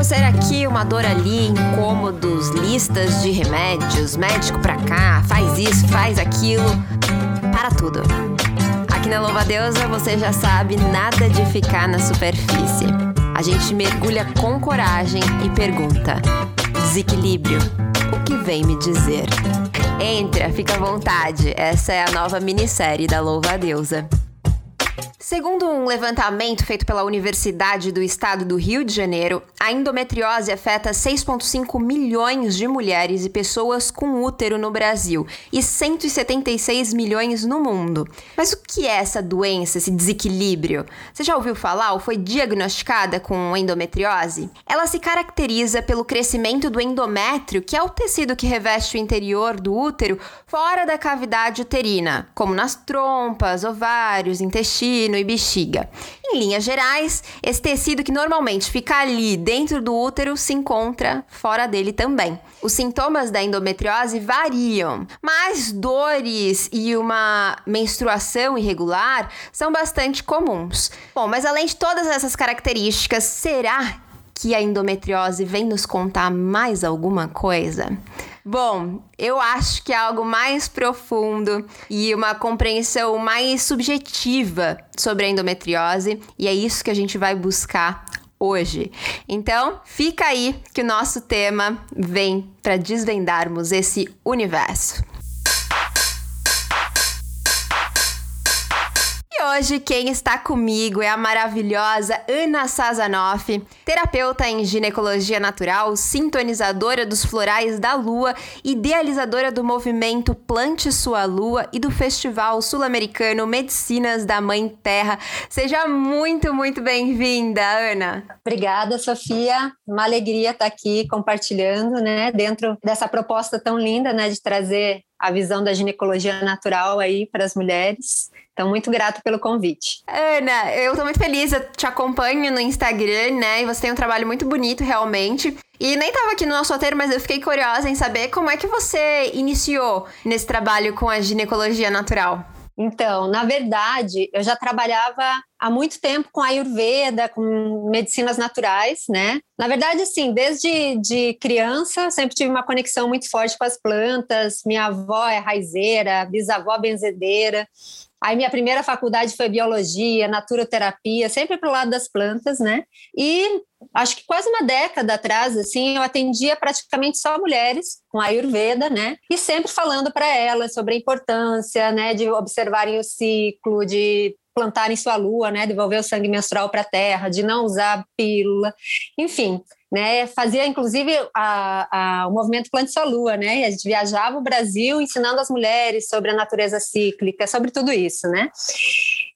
coceira aqui, uma dor ali, incômodos, listas de remédios, médico pra cá, faz isso, faz aquilo. Para tudo. Aqui na Louva Deusa você já sabe nada de ficar na superfície. A gente mergulha com coragem e pergunta: desequilíbrio, o que vem me dizer? Entra, fica à vontade. Essa é a nova minissérie da Louva Deusa. Segundo um levantamento feito pela Universidade do Estado do Rio de Janeiro, a endometriose afeta 6,5 milhões de mulheres e pessoas com útero no Brasil e 176 milhões no mundo. Mas o que é essa doença, esse desequilíbrio? Você já ouviu falar ou foi diagnosticada com endometriose? Ela se caracteriza pelo crescimento do endométrio, que é o tecido que reveste o interior do útero fora da cavidade uterina, como nas trompas, ovários, intestino e bexiga. Em linhas gerais, esse tecido que normalmente fica ali dentro do útero se encontra fora dele também. Os sintomas da endometriose variam, mas dores e uma menstruação irregular são bastante comuns. Bom, mas além de todas essas características, será que a endometriose vem nos contar mais alguma coisa? Bom, eu acho que é algo mais profundo e uma compreensão mais subjetiva sobre a endometriose, e é isso que a gente vai buscar hoje. Então, fica aí que o nosso tema vem para desvendarmos esse universo. Hoje quem está comigo é a maravilhosa Ana Sazanoff, terapeuta em ginecologia natural, sintonizadora dos florais da lua, idealizadora do movimento Plante Sua Lua e do Festival Sul-Americano Medicinas da Mãe Terra. Seja muito, muito bem-vinda, Ana. Obrigada, Sofia. Uma alegria estar aqui compartilhando, né, dentro dessa proposta tão linda, né, de trazer a visão da ginecologia natural aí para as mulheres. Então, muito grato pelo convite. Ana, eu tô muito feliz, eu te acompanho no Instagram, né? E você tem um trabalho muito bonito, realmente. E nem tava aqui no nosso roteiro, mas eu fiquei curiosa em saber como é que você iniciou nesse trabalho com a ginecologia natural. Então, na verdade, eu já trabalhava há muito tempo com Ayurveda, com medicinas naturais, né? Na verdade, assim, desde de criança, sempre tive uma conexão muito forte com as plantas. Minha avó é raizeira, bisavó benzedeira. Aí minha primeira faculdade foi biologia, naturoterapia, sempre para o lado das plantas, né? E acho que quase uma década atrás, assim, eu atendia praticamente só mulheres com Ayurveda, né? E sempre falando para elas sobre a importância, né, de observarem o ciclo, de plantarem sua lua, né, devolver o sangue menstrual para a terra, de não usar pílula, enfim, né? Fazia inclusive a, a, o movimento Plante Sua Lua, né? A gente viajava o Brasil ensinando as mulheres sobre a natureza cíclica, sobre tudo isso, né?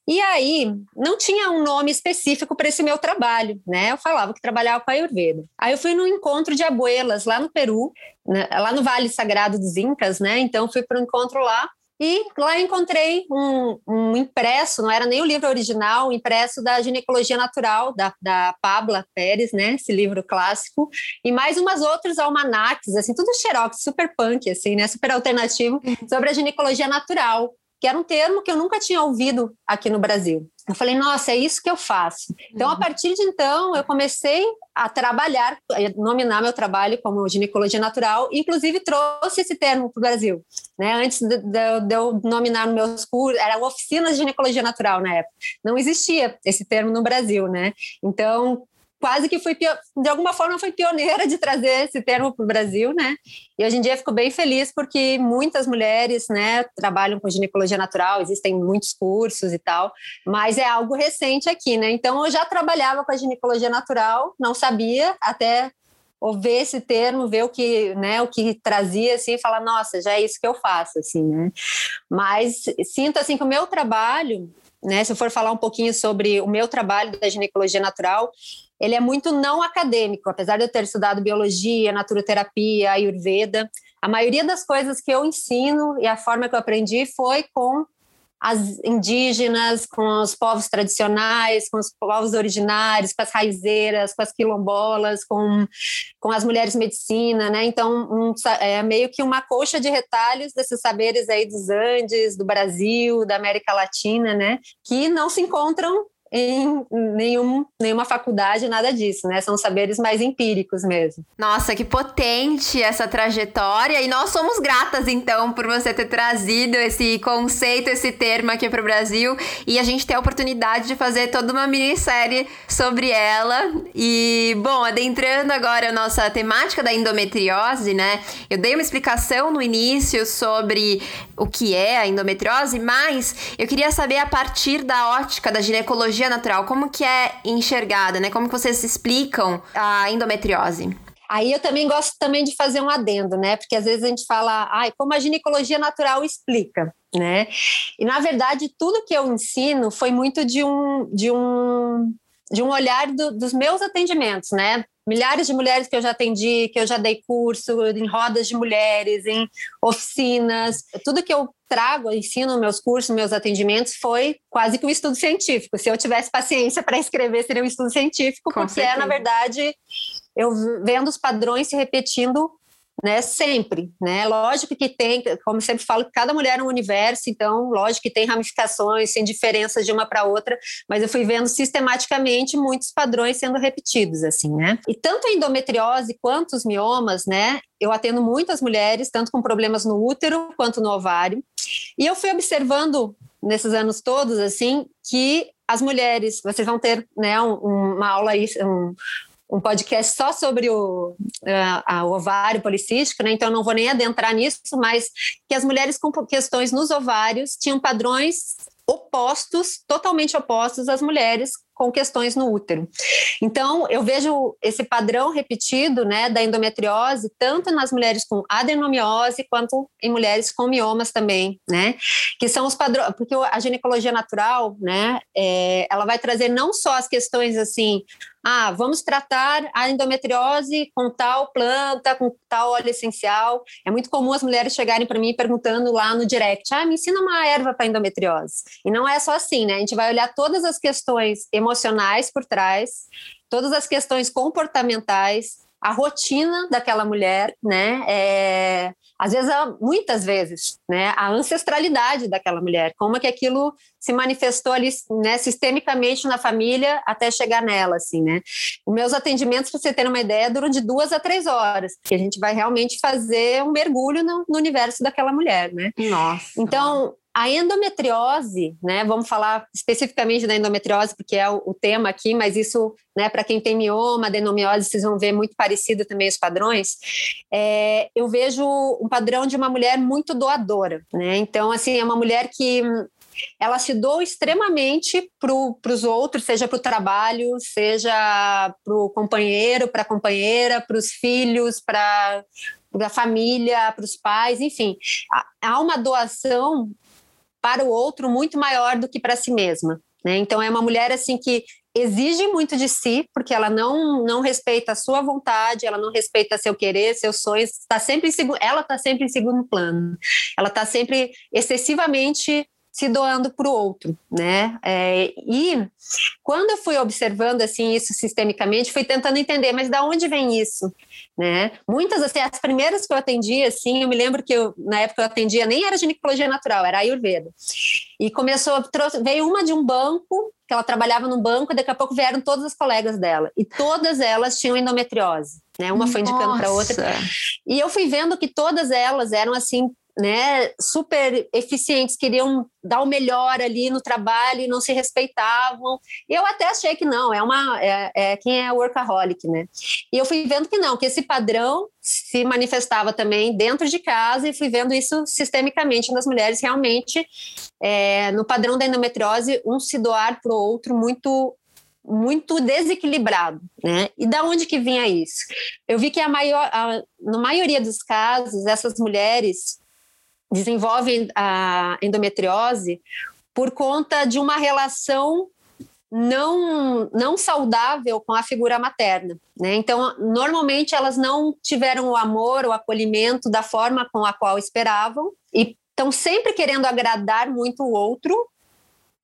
E aí não tinha um nome específico para esse meu trabalho, né? Eu falava que trabalhava com a Ayurveda. Aí eu fui no encontro de abuelas lá no Peru, né? lá no Vale Sagrado dos Incas, né? Então fui para um encontro lá e lá encontrei um, um, impresso, não era nem o livro original, um impresso da ginecologia natural, da, da Pabla Pérez, né? Esse livro clássico, e mais umas outros almanacs, assim, tudo xerox, super punk, assim, né? Super alternativo, uhum. sobre a ginecologia natural que era um termo que eu nunca tinha ouvido aqui no Brasil. Eu falei, nossa, é isso que eu faço. Então, a uhum. partir de então, eu comecei a trabalhar, a nominar meu trabalho como ginecologia natural, inclusive trouxe esse termo para o Brasil. Né? Antes de, de, de, eu nominar meus cursos, era oficina de ginecologia natural na época. Não existia esse termo no Brasil, né? Então, quase que fui, de alguma forma, fui pioneira de trazer esse termo para o Brasil, né? E hoje em dia fico bem feliz porque muitas mulheres, né, trabalham com ginecologia natural, existem muitos cursos e tal, mas é algo recente aqui, né? Então eu já trabalhava com a ginecologia natural, não sabia, até ver esse termo, ver o que, né, o que trazia assim, e falar, nossa, já é isso que eu faço, assim, né? Mas sinto assim que o meu trabalho né, se eu for falar um pouquinho sobre o meu trabalho da ginecologia natural, ele é muito não acadêmico, apesar de eu ter estudado biologia, naturoterapia, ayurveda. A maioria das coisas que eu ensino e a forma que eu aprendi foi com as indígenas, com os povos tradicionais, com os povos originários, com as raizeiras, com as quilombolas, com, com as mulheres medicina, né? Então, um, é meio que uma coxa de retalhos desses saberes aí dos Andes, do Brasil, da América Latina, né? Que não se encontram em nenhum, nenhuma faculdade, nada disso, né? São saberes mais empíricos mesmo. Nossa, que potente essa trajetória. E nós somos gratas, então, por você ter trazido esse conceito, esse termo aqui para o Brasil. E a gente ter a oportunidade de fazer toda uma minissérie sobre ela. E, bom, adentrando agora a nossa temática da endometriose, né? Eu dei uma explicação no início sobre o que é a endometriose, mas eu queria saber a partir da ótica da ginecologia natural, como que é enxergada, né? Como que vocês explicam a endometriose? Aí eu também gosto também de fazer um adendo, né? Porque às vezes a gente fala, ai, como a ginecologia natural explica, né? E na verdade tudo que eu ensino foi muito de um de um de um olhar do, dos meus atendimentos, né? Milhares de mulheres que eu já atendi, que eu já dei curso em rodas de mulheres, em oficinas, tudo que eu trago, ensino meus cursos, meus atendimentos foi quase que um estudo científico. Se eu tivesse paciência para escrever, seria um estudo científico, Com porque certeza. é, na verdade, eu vendo os padrões se repetindo né? Sempre, né? Lógico que tem, como sempre falo, cada mulher é um universo, então, lógico que tem ramificações, tem diferenças de uma para outra, mas eu fui vendo sistematicamente muitos padrões sendo repetidos, assim, né? E tanto a endometriose quanto os miomas, né? Eu atendo muitas mulheres, tanto com problemas no útero quanto no ovário, e eu fui observando nesses anos todos, assim, que as mulheres, vocês vão ter, né, um, uma aula aí, um, um podcast só sobre o, a, o ovário policístico, né? então não vou nem adentrar nisso, mas que as mulheres com questões nos ovários tinham padrões opostos, totalmente opostos às mulheres com questões no útero. Então, eu vejo esse padrão repetido, né, da endometriose, tanto nas mulheres com adenomiose quanto em mulheres com miomas também, né, que são os padrões, porque a ginecologia natural, né, é, ela vai trazer não só as questões assim, ah, vamos tratar a endometriose com tal planta, com tal óleo essencial. É muito comum as mulheres chegarem para mim perguntando lá no direct: ah, me ensina uma erva para endometriose. E não é só assim, né? A gente vai olhar todas as questões emocionais por trás, todas as questões comportamentais, a rotina daquela mulher, né? É, às vezes, muitas vezes, né? A ancestralidade daquela mulher, como é que aquilo se manifestou ali, né? Sistemicamente na família até chegar nela, assim, né? Os meus atendimentos, para você ter uma ideia, duram de duas a três horas, porque a gente vai realmente fazer um mergulho no, no universo daquela mulher, né? Nossa. Então, a endometriose, né? Vamos falar especificamente da endometriose, porque é o, o tema aqui, mas isso, né, para quem tem mioma, adenomiose, vocês vão ver muito parecido também os padrões. É, eu vejo um padrão de uma mulher muito doadora, né? Então, assim, é uma mulher que ela se doa extremamente para os outros, seja para o trabalho, seja para o companheiro, para a companheira, para os filhos, para a família, para os pais, enfim. Há uma doação para o outro muito maior do que para si mesma. Né? Então é uma mulher assim que exige muito de si, porque ela não não respeita a sua vontade, ela não respeita seu querer, seus sonhos, está sempre em ela está sempre em segundo plano. Ela está sempre excessivamente se doando para o outro, né? É, e quando eu fui observando assim isso sistemicamente, fui tentando entender, mas da onde vem isso, né? Muitas assim, as primeiras que eu atendi, assim, eu me lembro que eu, na época eu atendia nem era ginecologia natural, era ayurveda. E começou, trouxe, veio uma de um banco que ela trabalhava num banco, e daqui a pouco vieram todas as colegas dela e todas elas tinham endometriose, né? Uma foi indicando para outra. E eu fui vendo que todas elas eram assim né, super eficientes, queriam dar o melhor ali no trabalho e não se respeitavam. Eu até achei que não, é uma é, é, quem é workaholic, né? E eu fui vendo que não, que esse padrão se manifestava também dentro de casa e fui vendo isso sistemicamente nas mulheres realmente é, no padrão da endometriose um se doar para o outro muito muito desequilibrado, né? E da onde que vinha isso? Eu vi que a maior, a, na maioria dos casos essas mulheres desenvolvem a endometriose por conta de uma relação não, não saudável com a figura materna. Né? Então, normalmente elas não tiveram o amor, o acolhimento da forma com a qual esperavam e estão sempre querendo agradar muito o outro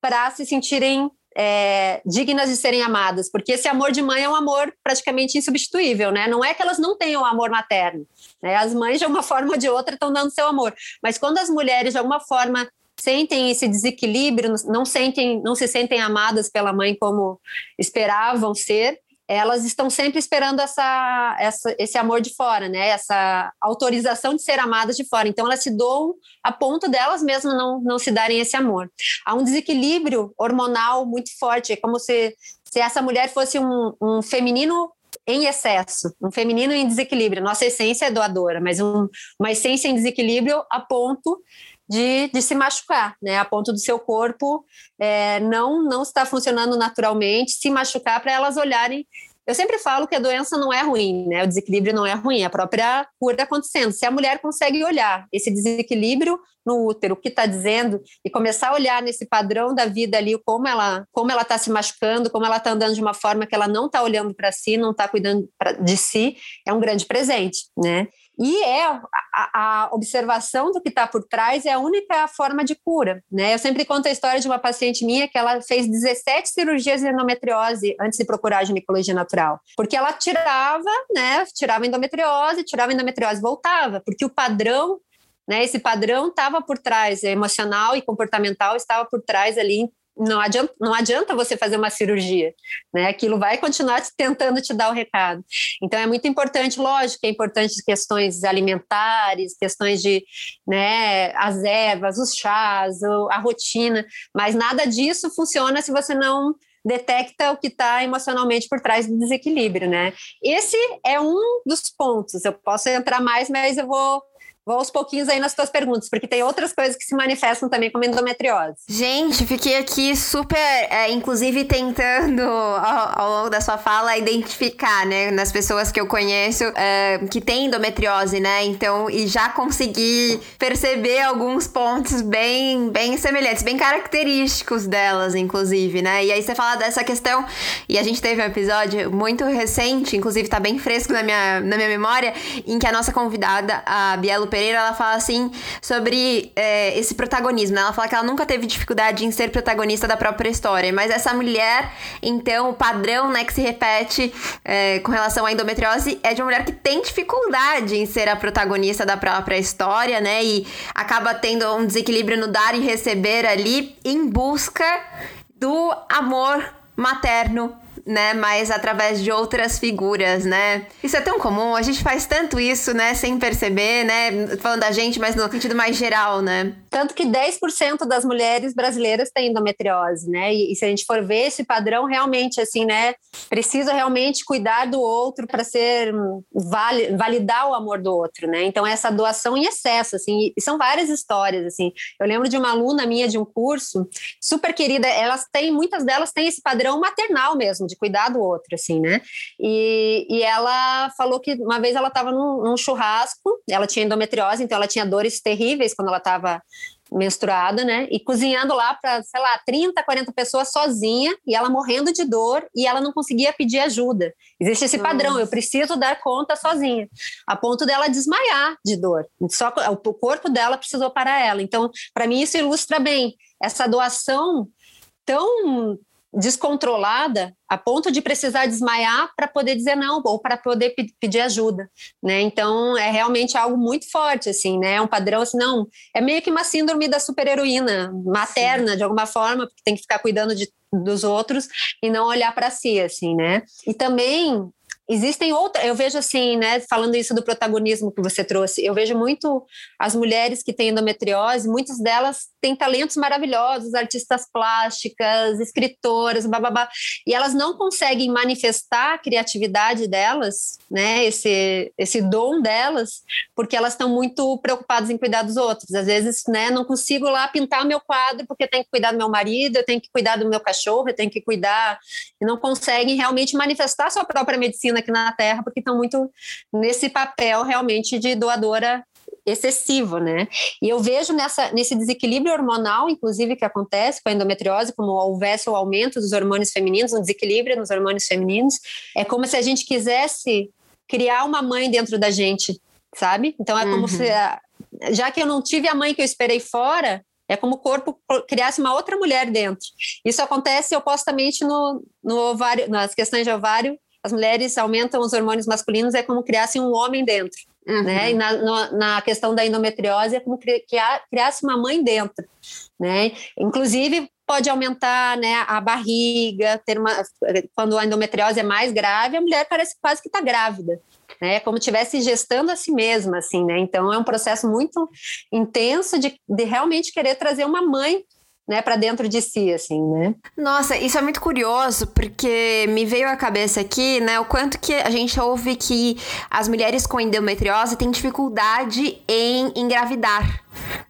para se sentirem é, dignas de serem amadas, porque esse amor de mãe é um amor praticamente insubstituível, né? Não é que elas não tenham amor materno, né? As mães de uma forma ou de outra estão dando seu amor, mas quando as mulheres de alguma forma sentem esse desequilíbrio, não sentem, não se sentem amadas pela mãe como esperavam ser, elas estão sempre esperando essa, essa, esse amor de fora, né? Essa autorização de ser amadas de fora. Então elas se doam a ponto delas mesmas não, não se darem esse amor. Há um desequilíbrio hormonal muito forte. É como se, se essa mulher fosse um, um feminino em excesso, um feminino em desequilíbrio. Nossa essência é doadora, mas um, uma essência em desequilíbrio a ponto de, de se machucar, né? A ponto do seu corpo é, não não estar funcionando naturalmente, se machucar para elas olharem. Eu sempre falo que a doença não é ruim, né? O desequilíbrio não é ruim, é a própria cura acontecendo. Se a mulher consegue olhar esse desequilíbrio no útero, o que está dizendo, e começar a olhar nesse padrão da vida ali, como ela como ela está se machucando, como ela está andando de uma forma que ela não está olhando para si, não está cuidando pra, de si, é um grande presente, né? E é a, a observação do que está por trás é a única forma de cura, né? Eu sempre conto a história de uma paciente minha que ela fez 17 cirurgias de endometriose antes de procurar a ginecologia natural, porque ela tirava, né? Tirava endometriose, tirava endometriose, voltava, porque o padrão né, esse padrão estava por trás, emocional e comportamental estava por trás ali não adianta, não adianta você fazer uma cirurgia, né? Aquilo vai continuar tentando te dar o recado. Então é muito importante, lógico, é importante questões alimentares, questões de, né, as ervas, os chás, a rotina, mas nada disso funciona se você não detecta o que está emocionalmente por trás do desequilíbrio, né? Esse é um dos pontos. Eu posso entrar mais, mas eu vou Vou aos pouquinhos aí nas tuas perguntas, porque tem outras coisas que se manifestam também como endometriose. Gente, fiquei aqui super, é, inclusive tentando, ao, ao, longo da sua fala, identificar, né, nas pessoas que eu conheço é, que tem endometriose, né? Então, e já consegui perceber alguns pontos bem, bem semelhantes, bem característicos delas, inclusive, né? E aí você fala dessa questão, e a gente teve um episódio muito recente, inclusive tá bem fresco na minha, na minha memória, em que a nossa convidada, a Bielo Pereira, ela fala assim sobre é, esse protagonismo. Né? Ela fala que ela nunca teve dificuldade em ser protagonista da própria história, mas essa mulher, então, o padrão né, que se repete é, com relação à endometriose é de uma mulher que tem dificuldade em ser a protagonista da própria história, né? E acaba tendo um desequilíbrio no dar e receber ali em busca do amor materno né? Mas através de outras figuras, né? Isso é tão comum, a gente faz tanto isso, né? Sem perceber, né? Falando da gente, mas no sentido mais geral, né? Tanto que 10% das mulheres brasileiras têm endometriose, né? E, e, se a gente for ver esse padrão, realmente, assim, né? Precisa realmente cuidar do outro para ser vali, validar o amor do outro, né? Então, essa doação em excesso, assim, e são várias histórias, assim. Eu lembro de uma aluna minha de um curso, super querida, elas têm, muitas delas têm esse padrão maternal mesmo, de cuidar do outro, assim, né? E, e ela falou que uma vez ela estava num, num churrasco, ela tinha endometriose, então ela tinha dores terríveis quando ela estava menstruada, né? E cozinhando lá para, sei lá, 30, 40 pessoas sozinha e ela morrendo de dor e ela não conseguia pedir ajuda. Existe esse padrão, eu preciso dar conta sozinha, a ponto dela desmaiar de dor. Só o corpo dela precisou parar ela. Então, para mim isso ilustra bem essa doação tão descontrolada a ponto de precisar desmaiar para poder dizer não ou para poder pedir ajuda, né? Então é realmente algo muito forte assim, né? É um padrão assim, não, é meio que uma síndrome da superheroína materna Sim. de alguma forma, porque tem que ficar cuidando de, dos outros e não olhar para si assim, né? E também Existem outras, eu vejo assim, né, falando isso do protagonismo que você trouxe, eu vejo muito as mulheres que têm endometriose, muitas delas têm talentos maravilhosos, artistas plásticas, escritoras, bababá, e elas não conseguem manifestar a criatividade delas, né, esse, esse dom delas, porque elas estão muito preocupadas em cuidar dos outros. Às vezes, né, não consigo lá pintar o meu quadro porque tenho que cuidar do meu marido, eu tenho que cuidar do meu cachorro, eu tenho que cuidar, e não conseguem realmente manifestar sua própria medicina aqui na Terra, porque estão muito nesse papel realmente de doadora excessivo, né? E eu vejo nessa, nesse desequilíbrio hormonal, inclusive, que acontece com a endometriose, como houvesse o aumento dos hormônios femininos, um desequilíbrio nos hormônios femininos, é como se a gente quisesse criar uma mãe dentro da gente, sabe? Então é como uhum. se, já que eu não tive a mãe que eu esperei fora, é como o corpo criasse uma outra mulher dentro. Isso acontece opostamente no, no ovário, nas questões de ovário as mulheres aumentam os hormônios masculinos, é como criassem um homem dentro. Uhum. Né? E na, no, na questão da endometriose é como criar, criasse uma mãe dentro. Né? Inclusive, pode aumentar né, a barriga, ter uma, quando a endometriose é mais grave, a mulher parece quase que está grávida. Né, como estivesse gestando a si mesma, assim, né? Então é um processo muito intenso de, de realmente querer trazer uma mãe né, para dentro de si, assim, né? Nossa, isso é muito curioso, porque me veio à cabeça aqui, né, o quanto que a gente ouve que as mulheres com endometriose têm dificuldade em engravidar.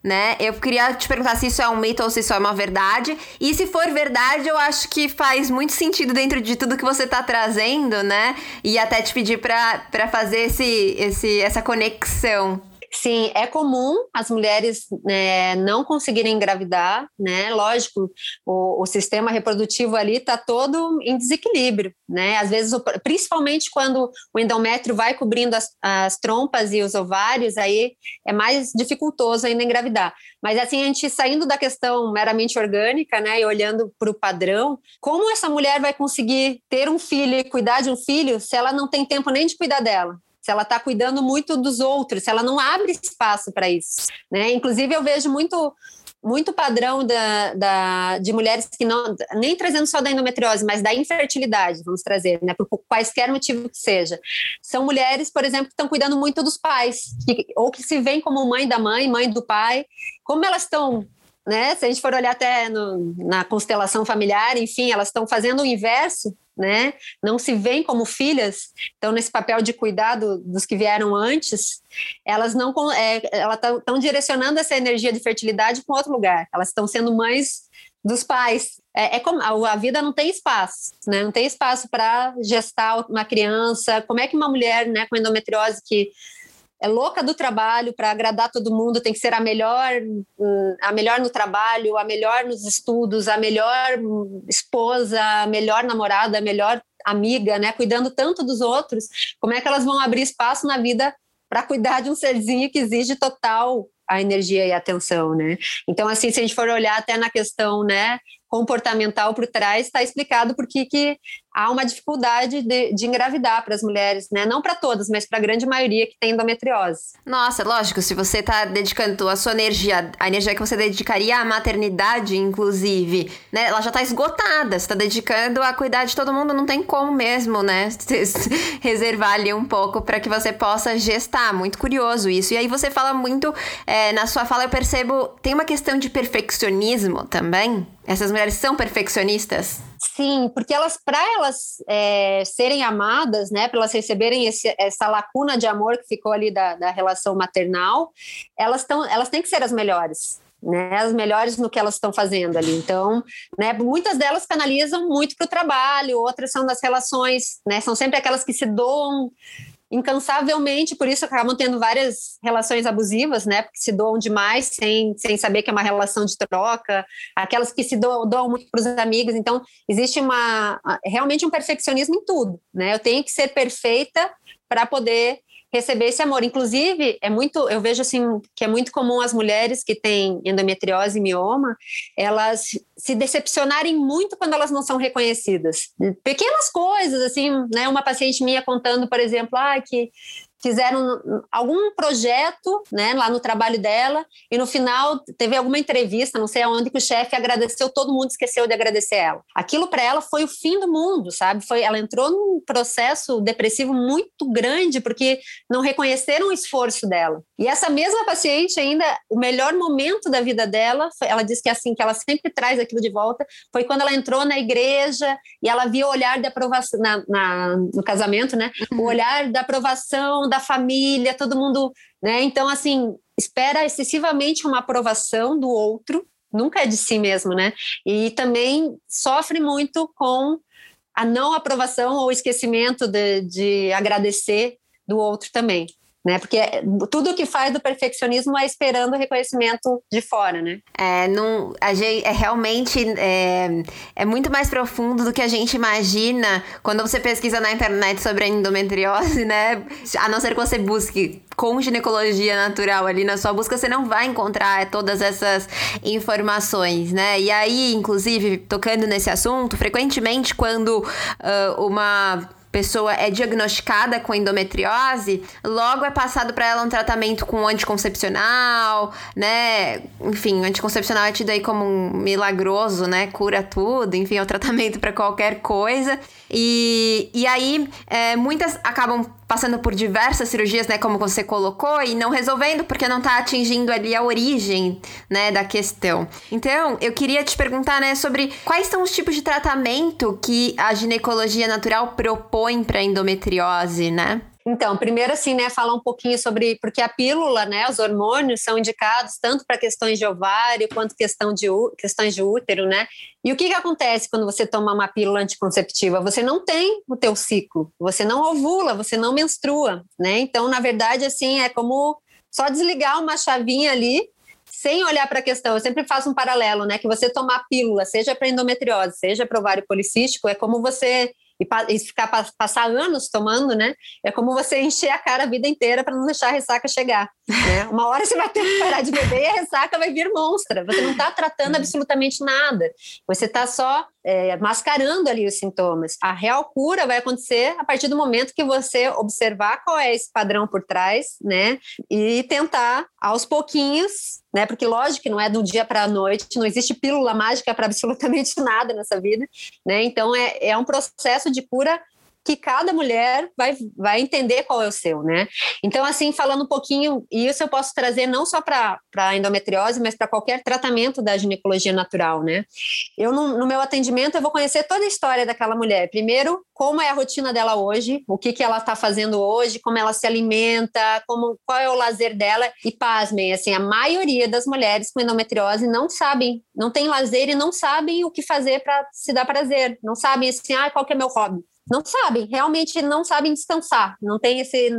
Né? Eu queria te perguntar se isso é um mito ou se isso é uma verdade. E se for verdade, eu acho que faz muito sentido dentro de tudo que você está trazendo, né? E até te pedir para fazer esse, esse, essa conexão. Sim, é comum as mulheres né, não conseguirem engravidar, né? Lógico, o, o sistema reprodutivo ali está todo em desequilíbrio, né? Às vezes, principalmente quando o endométrio vai cobrindo as, as trompas e os ovários, aí é mais dificultoso ainda engravidar. Mas assim, a gente saindo da questão meramente orgânica, né, e olhando para o padrão, como essa mulher vai conseguir ter um filho e cuidar de um filho se ela não tem tempo nem de cuidar dela? Se ela está cuidando muito dos outros, se ela não abre espaço para isso. Né? Inclusive, eu vejo muito muito padrão da, da, de mulheres que não, nem trazendo só da endometriose, mas da infertilidade, vamos trazer, né, por quaisquer motivo que seja. São mulheres, por exemplo, que estão cuidando muito dos pais, que, ou que se veem como mãe da mãe, mãe do pai. Como elas estão né? Se a gente for olhar até no, na constelação familiar, enfim, elas estão fazendo o inverso né? Não se veem como filhas, então nesse papel de cuidado dos que vieram antes, elas não é, elas estão direcionando essa energia de fertilidade para outro lugar. Elas estão sendo mães dos pais. É, é como a, vida não tem espaço, né? Não tem espaço para gestar uma criança. Como é que uma mulher, né, com endometriose que é louca do trabalho para agradar todo mundo, tem que ser a melhor, hum, a melhor no trabalho, a melhor nos estudos, a melhor esposa, a melhor namorada, a melhor amiga, né? Cuidando tanto dos outros, como é que elas vão abrir espaço na vida para cuidar de um serzinho que exige total a energia e a atenção, né? Então, assim, se a gente for olhar até na questão, né, comportamental por trás, está explicado por que há uma dificuldade de, de engravidar para as mulheres, né? Não para todas, mas para a grande maioria que tem endometriose. Nossa, lógico, se você está dedicando a sua energia, a energia que você dedicaria à maternidade, inclusive, né? Ela já está esgotada. Você está dedicando a cuidar de todo mundo, não tem como mesmo, né? Reservar ali um pouco para que você possa gestar. Muito curioso isso. E aí você fala muito, é, na sua fala eu percebo, tem uma questão de perfeccionismo também. Essas mulheres são perfeccionistas? Sim, porque elas, para elas é, serem amadas, né, para elas receberem esse, essa lacuna de amor que ficou ali da, da relação maternal, elas, tão, elas têm que ser as melhores. Né, as melhores no que elas estão fazendo ali. Então, né, muitas delas canalizam muito para o trabalho, outras são das relações, né, são sempre aquelas que se doam incansavelmente, por isso acabam tendo várias relações abusivas, né? Porque se doam demais sem, sem saber que é uma relação de troca, aquelas que se doam, doam muito para os amigos. Então, existe uma realmente um perfeccionismo em tudo, né? Eu tenho que ser perfeita para poder receber esse amor. Inclusive, é muito, eu vejo assim que é muito comum as mulheres que têm endometriose e mioma, elas se decepcionarem muito quando elas não são reconhecidas. Pequenas coisas, assim, né? Uma paciente minha contando, por exemplo, ah, que fizeram algum projeto né, lá no trabalho dela e no final teve alguma entrevista, não sei aonde, que o chefe agradeceu, todo mundo esqueceu de agradecer ela. Aquilo para ela foi o fim do mundo, sabe? Foi, ela entrou num processo depressivo muito grande porque não reconheceram o esforço dela. E essa mesma paciente ainda, o melhor momento da vida dela, ela disse que é assim, que ela sempre traz aquilo de volta, foi quando ela entrou na igreja e ela viu o olhar de aprovação, na, na no casamento, né? O uhum. olhar da aprovação da família, todo mundo, né? Então, assim, espera excessivamente uma aprovação do outro, nunca é de si mesmo, né? E também sofre muito com a não aprovação ou esquecimento de, de agradecer do outro também né? Porque tudo que faz do perfeccionismo é esperando o reconhecimento de fora, né? É, não, a gente, é realmente é, é muito mais profundo do que a gente imagina quando você pesquisa na internet sobre a endometriose, né? A não ser que você busque com ginecologia natural ali na sua busca, você não vai encontrar todas essas informações, né? E aí, inclusive, tocando nesse assunto, frequentemente quando uh, uma pessoa é diagnosticada com endometriose, logo é passado para ela um tratamento com anticoncepcional, né? Enfim, anticoncepcional é tido aí como um milagroso, né? Cura tudo, enfim, é o tratamento para qualquer coisa. E, e aí, é, muitas acabam passando por diversas cirurgias, né, como você colocou, e não resolvendo porque não está atingindo ali a origem, né, da questão. Então, eu queria te perguntar, né, sobre quais são os tipos de tratamento que a ginecologia natural propõe para endometriose, né? Então, primeiro assim, né, falar um pouquinho sobre porque a pílula, né, os hormônios são indicados tanto para questões de ovário quanto questão de questões de útero, né? E o que que acontece quando você toma uma pílula anticonceptiva? Você não tem o teu ciclo, você não ovula, você não menstrua, né? Então, na verdade, assim, é como só desligar uma chavinha ali sem olhar para a questão. Eu sempre faço um paralelo, né? Que você tomar pílula, seja para endometriose, seja para ovário policístico, é como você e, e ficar passar anos tomando, né? É como você encher a cara a vida inteira para não deixar a ressaca chegar. Né? Uma hora você vai ter que parar de beber e a ressaca vai vir monstra. Você não está tratando absolutamente nada. Você está só é, mascarando ali os sintomas. A real cura vai acontecer a partir do momento que você observar qual é esse padrão por trás, né? E tentar aos pouquinhos, né? Porque lógico que não é do dia para a noite, não existe pílula mágica para absolutamente nada nessa vida, né? Então é, é um processo de cura que cada mulher vai, vai entender qual é o seu, né? Então, assim, falando um pouquinho, e isso eu posso trazer não só para a endometriose, mas para qualquer tratamento da ginecologia natural, né? Eu, no, no, meu atendimento, eu vou conhecer toda a história daquela mulher. Primeiro, como é a rotina dela hoje, o que, que ela está fazendo hoje, como ela se alimenta, como, qual é o lazer dela. E pasmem, assim, a maioria das mulheres com endometriose não sabem, não tem lazer e não sabem o que fazer para se dar prazer. Não sabem, assim, ah, qual que é meu hobby não sabem, realmente não sabem descansar. Não tem esse.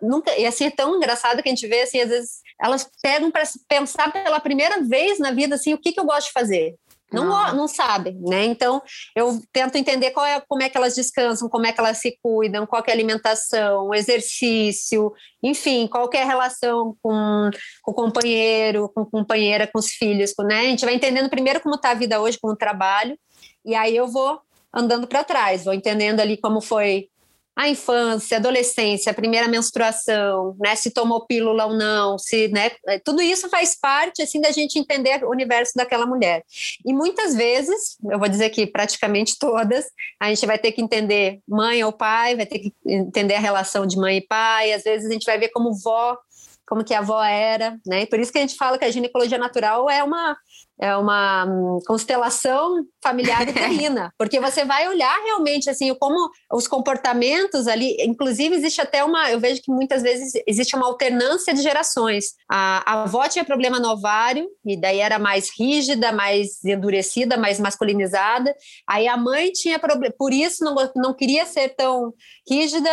Nunca, e assim é tão engraçado que a gente vê, assim, às vezes elas pegam para pensar pela primeira vez na vida, assim, o que, que eu gosto de fazer. Não, não, não sabem, né? Então, eu tento entender qual é, como é que elas descansam, como é que elas se cuidam, qual é a alimentação, exercício, enfim, qual é a relação com, com o companheiro, com a companheira, com os filhos, né? A gente vai entendendo primeiro como está a vida hoje, como o trabalho, e aí eu vou andando para trás, vou entendendo ali como foi a infância, adolescência, a primeira menstruação, né, se tomou pílula ou não, se, né, é, tudo isso faz parte assim da gente entender o universo daquela mulher. E muitas vezes, eu vou dizer que praticamente todas, a gente vai ter que entender mãe ou pai, vai ter que entender a relação de mãe e pai, às vezes a gente vai ver como vó como que a avó era, né? E por isso que a gente fala que a ginecologia natural é uma é uma hum, constelação familiar uterina, porque você vai olhar realmente assim como os comportamentos ali, inclusive existe até uma, eu vejo que muitas vezes existe uma alternância de gerações. A, a avó tinha problema no ovário e daí era mais rígida, mais endurecida, mais masculinizada. Aí a mãe tinha problema, por isso não, não queria ser tão rígida,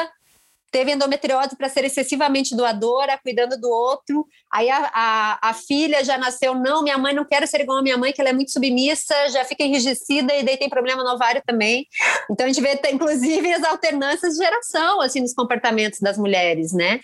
teve endometriose para ser excessivamente doadora, cuidando do outro. Aí a, a, a, filha já nasceu, não, minha mãe não quero ser igual a minha mãe, que ela é muito submissa, já fica enrijecida e daí tem problema no ovário também. Então a gente vê, inclusive, as alternâncias de geração, assim, nos comportamentos das mulheres, né?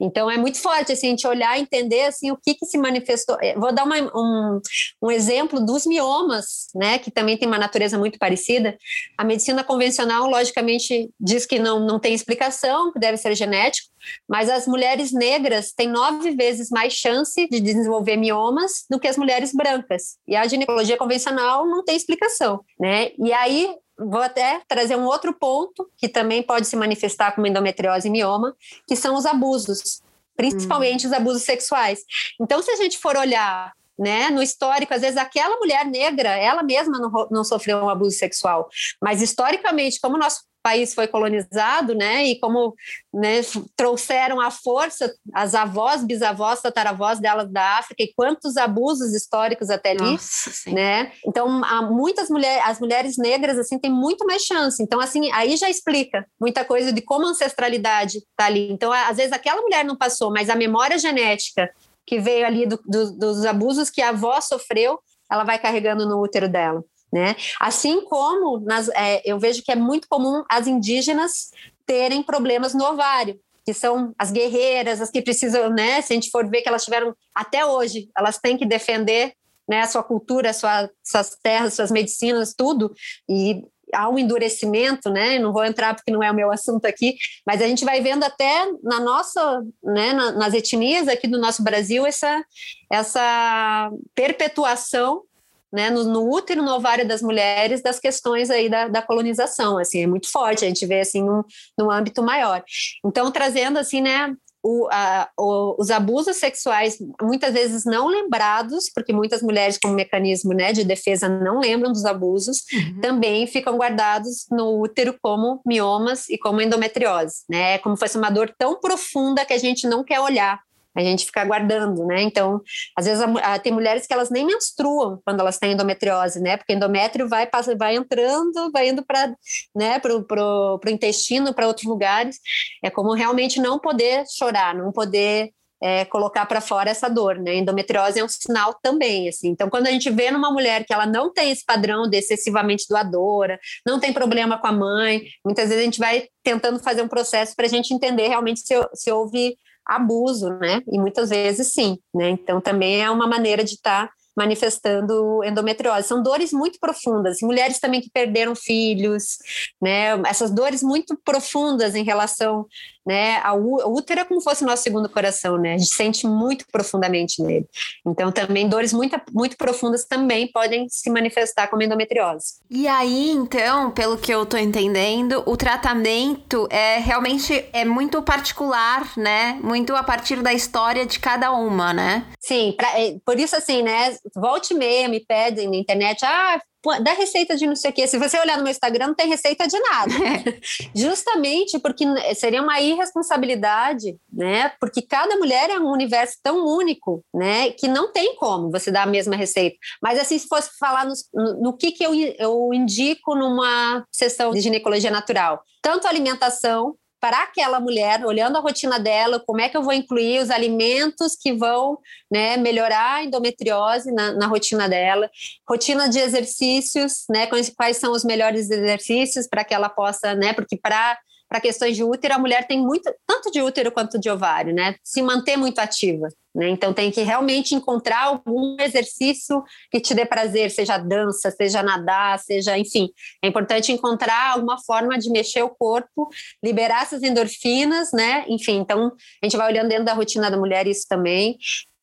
Então é muito forte, assim, a gente olhar e entender, assim, o que que se manifestou. É, vou dar uma, um, um exemplo dos miomas, né, que também tem uma natureza muito parecida. A medicina convencional, logicamente, diz que não, não tem explicação, que deve deve ser genético, mas as mulheres negras têm nove vezes mais chance de desenvolver miomas do que as mulheres brancas. E a ginecologia convencional não tem explicação, né? E aí vou até trazer um outro ponto que também pode se manifestar como endometriose e mioma, que são os abusos, principalmente hum. os abusos sexuais. Então, se a gente for olhar né, no histórico, às vezes aquela mulher negra, ela mesma não, não sofreu um abuso sexual, mas historicamente, como nosso país foi colonizado, né, e como né, trouxeram à força as avós, bisavós, tataravós delas da África e quantos abusos históricos até ali, Nossa, né? Então, há muitas mulheres, as mulheres negras assim têm muito mais chance. Então, assim, aí já explica muita coisa de como a ancestralidade está ali. Então, às vezes aquela mulher não passou, mas a memória genética que veio ali do, do, dos abusos que a avó sofreu, ela vai carregando no útero dela. Né? Assim como nas, é, eu vejo que é muito comum as indígenas terem problemas no ovário, que são as guerreiras, as que precisam, né? Se a gente for ver que elas tiveram até hoje, elas têm que defender né, a sua cultura, a sua, suas terras, suas medicinas, tudo. E há um endurecimento, né? Não vou entrar porque não é o meu assunto aqui, mas a gente vai vendo até na nossa, né, nas etnias aqui do nosso Brasil essa essa perpetuação né, no, no, útero, no ovário das mulheres, das questões aí da, da colonização, assim, é muito forte, a gente vê, assim, num, num âmbito maior. Então, trazendo, assim, né, o, a, o, os abusos sexuais, muitas vezes não lembrados, porque muitas mulheres, como mecanismo né, de defesa, não lembram dos abusos, uhum. também ficam guardados no útero como miomas e como endometriose, né? Como fosse uma dor tão profunda que a gente não quer olhar a gente fica aguardando, né? Então, às vezes a, a, tem mulheres que elas nem menstruam quando elas têm endometriose, né? Porque endométrio vai passa, vai entrando, vai indo para, né, pro, pro, pro intestino, para outros lugares. É como realmente não poder chorar, não poder é, colocar para fora essa dor, né? Endometriose é um sinal também, assim. Então, quando a gente vê numa mulher que ela não tem esse padrão de excessivamente doadora, não tem problema com a mãe, muitas vezes a gente vai tentando fazer um processo para a gente entender realmente se, se houve abuso, né? E muitas vezes sim, né? Então também é uma maneira de estar tá manifestando endometriose. São dores muito profundas. Mulheres também que perderam filhos, né? Essas dores muito profundas em relação, né, ao útero é como fosse o nosso segundo coração, né? A gente sente muito profundamente nele. Então também dores muito, muito profundas também podem se manifestar como endometriose. E aí, então, pelo que eu tô entendendo, o tratamento é realmente é muito particular, né? Muito a partir da história de cada uma, né? Sim, pra, é, por isso assim, né? Volte e meia me pedem na internet, ah, dá receita de não sei o quê. Se você olhar no meu Instagram, não tem receita de nada. Justamente porque seria uma irresponsabilidade, né? Porque cada mulher é um universo tão único, né? Que não tem como você dar a mesma receita. Mas assim, se fosse falar no, no, no que, que eu, eu indico numa sessão de ginecologia natural, tanto alimentação para aquela mulher, olhando a rotina dela, como é que eu vou incluir os alimentos que vão né, melhorar a endometriose na, na, rotina dela, rotina de exercícios, né, quais são os melhores exercícios para que ela possa, né, porque para para questões de útero, a mulher tem muito, tanto de útero quanto de ovário, né? Se manter muito ativa. Né? Então tem que realmente encontrar algum exercício que te dê prazer, seja dança, seja nadar, seja, enfim, é importante encontrar alguma forma de mexer o corpo, liberar essas endorfinas, né? Enfim, então a gente vai olhando dentro da rotina da mulher isso também.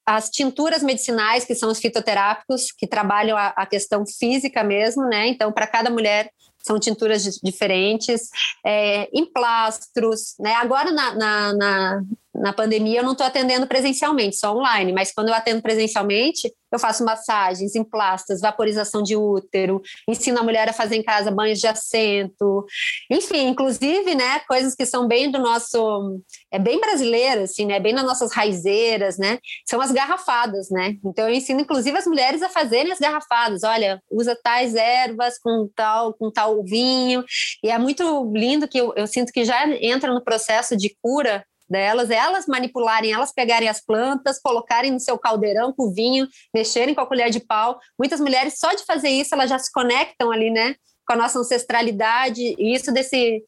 As tinturas medicinais, que são os fitoterápicos, que trabalham a, a questão física mesmo, né? Então, para cada mulher são tinturas diferentes, é, emplastros, né? Agora na, na, na, na pandemia eu não estou atendendo presencialmente, só online, mas quando eu atendo presencialmente, eu faço massagens, emplastas, vaporização de útero, ensino a mulher a fazer em casa banhos de assento, enfim, inclusive, né, coisas que são bem do nosso, é bem brasileiro, assim, né, bem nas nossas raizeiras, né, são as garrafadas, né, então eu ensino inclusive as mulheres a fazerem as garrafadas, olha, usa tais ervas com tal, com tal vinho, e é muito lindo que eu, eu sinto que já entra no processo de cura delas, elas manipularem, elas pegarem as plantas, colocarem no seu caldeirão com vinho, mexerem com a colher de pau. Muitas mulheres, só de fazer isso, elas já se conectam ali, né, com a nossa ancestralidade, e isso desse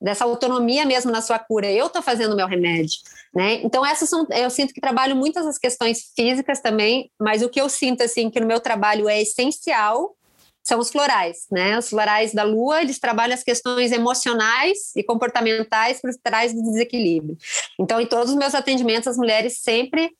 dessa autonomia mesmo na sua cura. Eu estou fazendo o meu remédio, né? Então essas são, eu sinto que trabalho muitas as questões físicas também, mas o que eu sinto assim que no meu trabalho é essencial são os florais, né? Os florais da lua, eles trabalham as questões emocionais e comportamentais por trás do desequilíbrio. Então, em todos os meus atendimentos, as mulheres sempre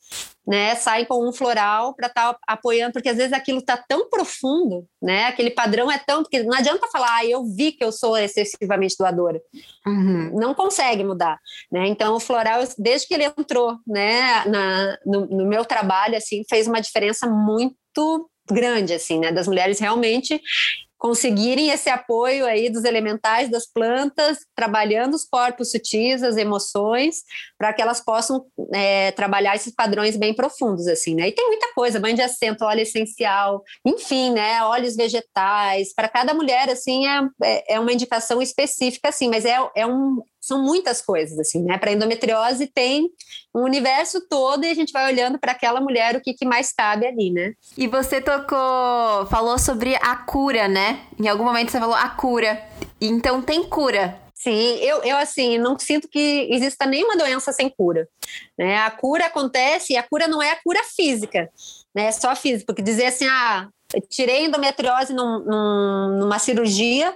né, saem com um floral para estar tá apoiando, porque às vezes aquilo está tão profundo, né? Aquele padrão é tão. Porque não adianta falar, ah, eu vi que eu sou excessivamente doadora. Uhum. Não consegue mudar. Né? Então, o floral, desde que ele entrou né, na, no, no meu trabalho, assim, fez uma diferença muito grande, assim, né? Das mulheres realmente conseguirem esse apoio aí dos elementais das plantas, trabalhando os corpos sutis, as emoções, para que elas possam é, trabalhar esses padrões bem profundos, assim, né? E tem muita coisa, banho de assento, óleo essencial, enfim, né? Óleos vegetais, para cada mulher, assim, é, é, é uma indicação específica, assim, mas é, é um, são muitas coisas, assim, né? Para endometriose tem um universo todo e a gente vai olhando para aquela mulher o que, que mais cabe ali, né? E você tocou, falou sobre a cura, né? Em algum momento você falou a cura. Então tem cura. Sim, eu, eu assim, não sinto que exista nenhuma doença sem cura. Né? A cura acontece e a cura não é a cura física, né? É só física, porque dizer assim, ah, tirei endometriose num, num, numa cirurgia,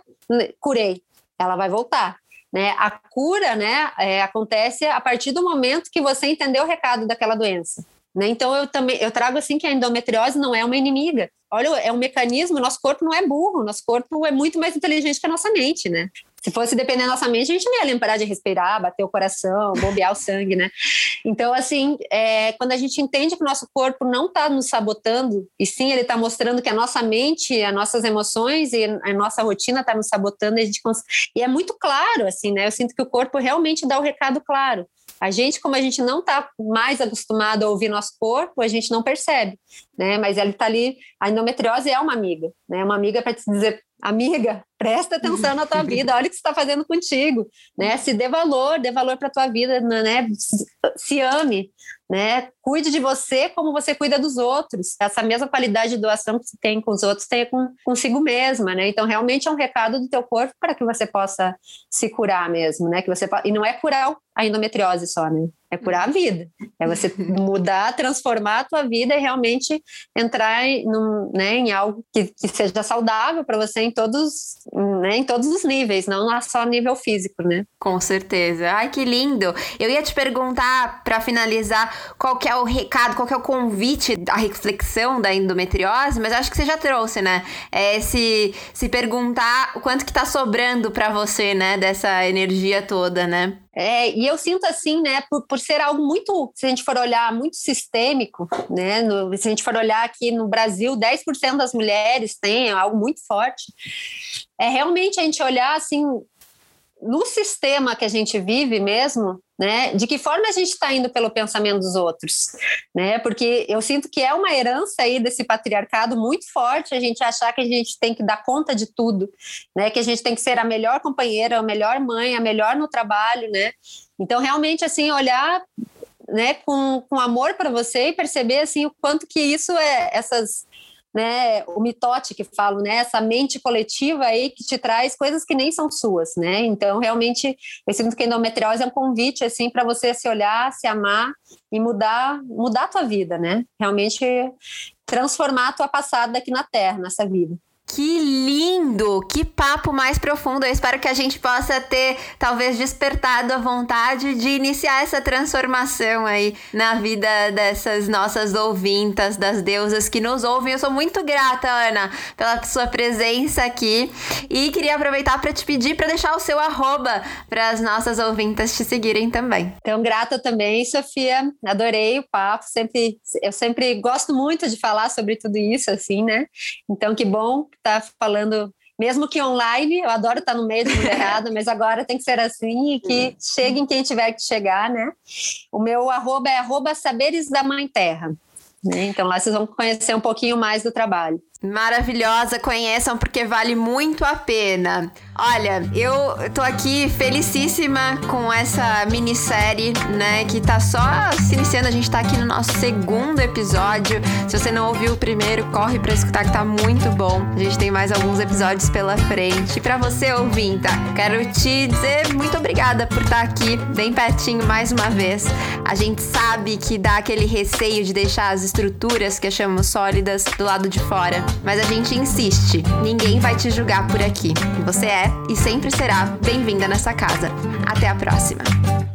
curei. Ela vai voltar. Né? A cura né, é, acontece a partir do momento que você entendeu o recado daquela doença. Né? Então eu também eu trago assim que a endometriose não é uma inimiga. Olha, é um mecanismo, nosso corpo não é burro, nosso corpo é muito mais inteligente que a nossa mente, né? Se fosse depender da nossa mente, a gente não ia lembrar de respirar, bater o coração, bombear o sangue, né? Então, assim, é, quando a gente entende que o nosso corpo não está nos sabotando, e sim ele está mostrando que a nossa mente, as nossas emoções e a nossa rotina está nos sabotando, a gente cons... e é muito claro, assim, né? Eu sinto que o corpo realmente dá o recado claro. A gente, como a gente não está mais acostumado a ouvir nosso corpo, a gente não percebe, né? Mas ele está ali. A endometriose é uma amiga, né? Uma amiga para te dizer, amiga, presta atenção na tua vida, olha o que você está fazendo contigo, né? Se dê valor, dê valor para tua vida, né? Se ame, né? Cuide de você como você cuida dos outros. Essa mesma qualidade de doação que você tem com os outros, tenha com, consigo mesma, né? Então, realmente é um recado do teu corpo para que você possa se curar mesmo, né? Que você e não é curar a endometriose só, né? É curar a vida. É você mudar, transformar a tua vida e realmente entrar em, num, né, em algo que, que seja saudável para você em todos, né, em todos os níveis, não só nível físico, né? Com certeza. Ai, que lindo. Eu ia te perguntar, para finalizar, qual que é o recado, qual que é o convite à reflexão da endometriose, mas acho que você já trouxe, né? É se, se perguntar o quanto que tá sobrando para você, né, dessa energia toda, né? É, e eu sinto assim, né, por, por ser algo muito, se a gente for olhar, muito sistêmico, né, no, se a gente for olhar aqui no Brasil, 10% das mulheres têm, é algo muito forte, é realmente a gente olhar assim, no sistema que a gente vive mesmo, né? De que forma a gente está indo pelo pensamento dos outros, né? Porque eu sinto que é uma herança aí desse patriarcado muito forte a gente achar que a gente tem que dar conta de tudo, né? Que a gente tem que ser a melhor companheira, a melhor mãe, a melhor no trabalho, né? Então realmente assim olhar né, com, com amor para você e perceber assim o quanto que isso é essas né, o mitote que falo, né, essa mente coletiva aí que te traz coisas que nem são suas, né? Então, realmente, eu sinto que a endometriose é um convite assim para você se olhar, se amar e mudar, mudar a tua vida, né? Realmente transformar a tua passada aqui na Terra, nessa vida. Que lindo! Que papo mais profundo. Eu espero que a gente possa ter, talvez, despertado a vontade de iniciar essa transformação aí na vida dessas nossas ouvintas, das deusas que nos ouvem. Eu sou muito grata, Ana, pela sua presença aqui. E queria aproveitar para te pedir para deixar o seu arroba para as nossas ouvintas te seguirem também. Então, grata também, Sofia. Adorei o papo. Sempre, eu sempre gosto muito de falar sobre tudo isso, assim, né? Então, que bom tá falando mesmo que online, eu adoro estar no meio de mulherada, mas agora tem que ser assim e que uhum. chegue em quem tiver que chegar, né? O meu arroba é arroba saberes da mãe terra. Né? Então lá vocês vão conhecer um pouquinho mais do trabalho. Maravilhosa, conheçam porque vale muito a pena. Olha, eu tô aqui felicíssima com essa minissérie, né, que tá só se iniciando. A gente tá aqui no nosso segundo episódio. Se você não ouviu o primeiro, corre para escutar que tá muito bom. A gente tem mais alguns episódios pela frente. E para você, ouvinta, quero te dizer muito obrigada por estar tá aqui bem pertinho mais uma vez. A gente sabe que dá aquele receio de deixar as estruturas que achamos sólidas do lado de fora, mas a gente insiste. Ninguém vai te julgar por aqui. Você é e sempre será bem-vinda nessa casa. Até a próxima!